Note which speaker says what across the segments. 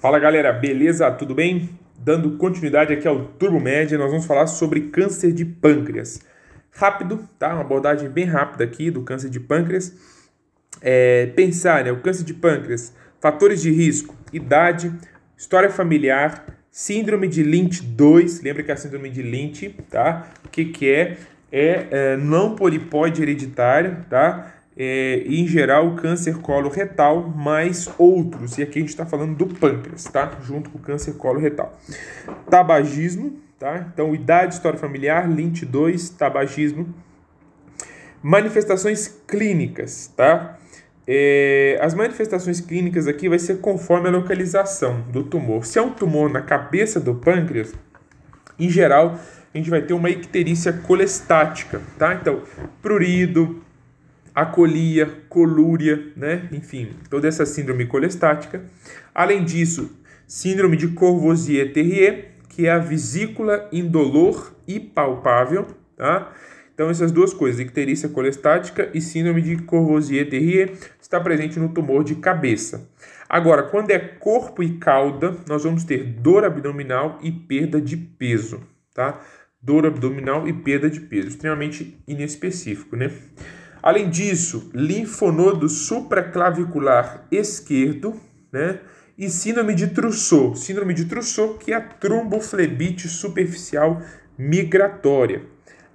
Speaker 1: Fala galera, beleza? Tudo bem? Dando continuidade aqui ao Turbo Média, nós vamos falar sobre câncer de pâncreas. Rápido, tá? Uma abordagem bem rápida aqui do câncer de pâncreas. É, pensar, né? O câncer de pâncreas, fatores de risco, idade, história familiar, síndrome de Lynch 2, lembra que é a síndrome de Lynch, tá? O que, que é? É, é não polipóide hereditário, tá? É, em geral, câncer coloretal, mais outros. E aqui a gente está falando do pâncreas, tá? Junto com o câncer coloretal. Tabagismo, tá? Então, idade, história familiar, Lynch 2, tabagismo. Manifestações clínicas, tá? É, as manifestações clínicas aqui vai ser conforme a localização do tumor. Se é um tumor na cabeça do pâncreas, em geral, a gente vai ter uma icterícia colestática, tá? Então, prurido, acolia, colúria, né? Enfim, toda essa síndrome colestática. Além disso, síndrome de Courvoisier-Terrier, que é a vesícula indolor e palpável, tá? Então, essas duas coisas, icterícia colestática e síndrome de Courvoisier-Terrier, está presente no tumor de cabeça. Agora, quando é corpo e cauda, nós vamos ter dor abdominal e perda de peso, tá? Dor abdominal e perda de peso, extremamente inespecífico, né? Além disso, linfonodo supraclavicular esquerdo, né? E síndrome de Trousseau. Síndrome de Trousseau, que é a tromboflebite superficial migratória.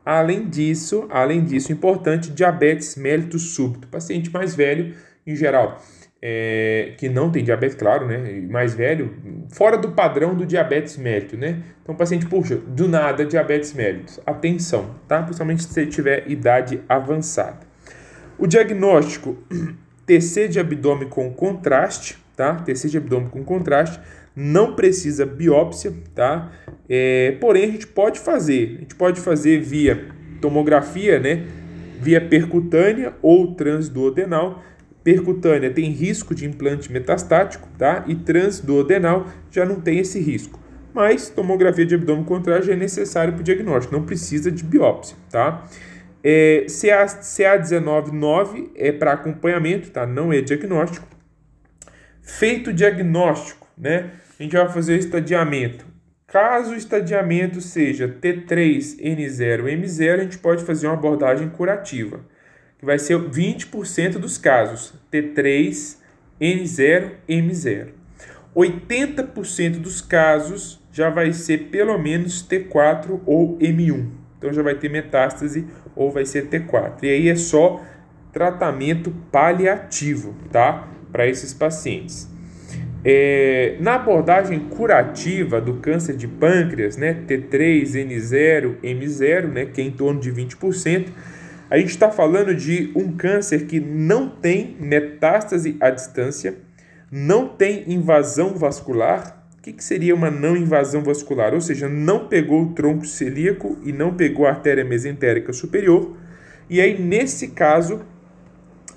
Speaker 1: Além disso, além disso, importante, diabetes mellitus súbito. Paciente mais velho, em geral, é, que não tem diabetes, claro, né? Mais velho, fora do padrão do diabetes mellitus, né? Então, paciente, puxa, do nada, diabetes mellitus. Atenção, tá? Principalmente se tiver idade avançada. O diagnóstico TC de abdômen com contraste, tá? TC de abdômen com contraste, não precisa biópsia, tá? É, porém, a gente pode fazer, a gente pode fazer via tomografia, né? Via percutânea ou transduodenal. Percutânea tem risco de implante metastático, tá? E transduodenal já não tem esse risco. Mas tomografia de abdômen contraste é necessário para o diagnóstico, não precisa de biópsia, tá? É, CA, CA19-9 é para acompanhamento, tá? não é diagnóstico. Feito o diagnóstico, né? a gente vai fazer o estadiamento. Caso o estadiamento seja T3N0M0, a gente pode fazer uma abordagem curativa, que vai ser 20% dos casos, T3N0M0. 80% dos casos já vai ser pelo menos T4 ou M1 então já vai ter metástase ou vai ser T4. E aí é só tratamento paliativo, tá? Para esses pacientes. É, na abordagem curativa do câncer de pâncreas, né, T3, N0, M0, né, que é em torno de 20%, a gente está falando de um câncer que não tem metástase à distância, não tem invasão vascular, que, que seria uma não invasão vascular? Ou seja, não pegou o tronco celíaco e não pegou a artéria mesentérica superior. E aí, nesse caso,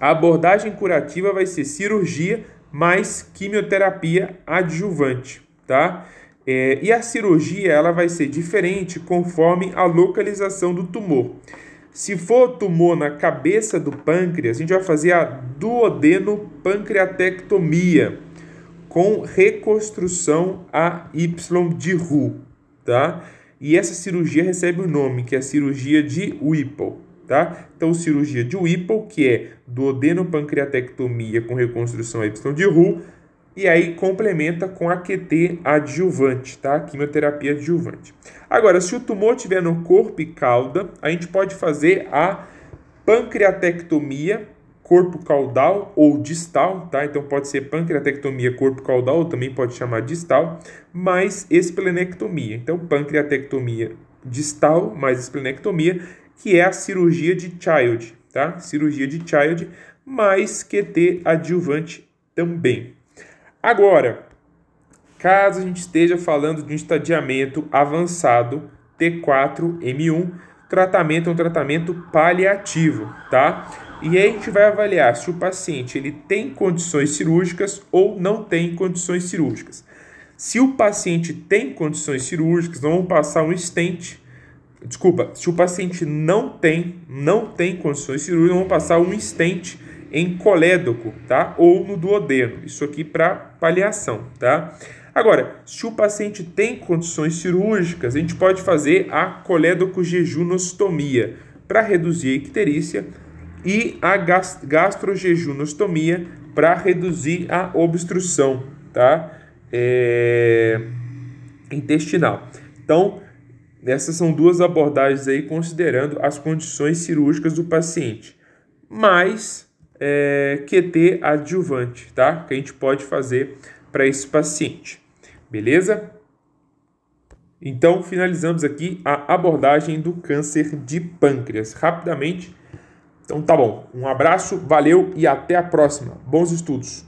Speaker 1: a abordagem curativa vai ser cirurgia mais quimioterapia adjuvante, tá? É, e a cirurgia ela vai ser diferente conforme a localização do tumor. Se for tumor na cabeça do pâncreas, a gente vai fazer a duodenopancreatectomia com reconstrução a Y de Roux, tá? E essa cirurgia recebe o nome que é a cirurgia de Whipple, tá? Então, cirurgia de Whipple, que é duodenopancreatectomia com reconstrução Y de Roux, e aí complementa com a QT adjuvante, tá? Quimioterapia adjuvante. Agora, se o tumor tiver no corpo e cauda, a gente pode fazer a pancreatectomia corpo caudal ou distal, tá? Então pode ser pancreatectomia corpo caudal, ou também pode chamar distal, mais esplenectomia. Então pancreatectomia distal mais esplenectomia, que é a cirurgia de Child, tá? Cirurgia de Child mais QT adjuvante também. Agora, caso a gente esteja falando de um estadiamento avançado T4M1, tratamento é um tratamento paliativo, tá? E aí a gente vai avaliar se o paciente ele tem condições cirúrgicas ou não tem condições cirúrgicas. Se o paciente tem condições cirúrgicas, nós vamos passar um stent. Desculpa, se o paciente não tem, não tem condições cirúrgicas, vamos passar um stent em colédoco, tá? Ou no duodeno. Isso aqui para paliação, tá? Agora, se o paciente tem condições cirúrgicas, a gente pode fazer a colédoco-jejunostomia para reduzir a icterícia e a gastrojejunostomia para reduzir a obstrução, tá? É... intestinal. Então, essas são duas abordagens aí considerando as condições cirúrgicas do paciente. Mais é, QT adjuvante, tá? Que a gente pode fazer para esse paciente. Beleza? Então, finalizamos aqui a abordagem do câncer de pâncreas. Rapidamente. Então, tá bom. Um abraço, valeu e até a próxima. Bons estudos.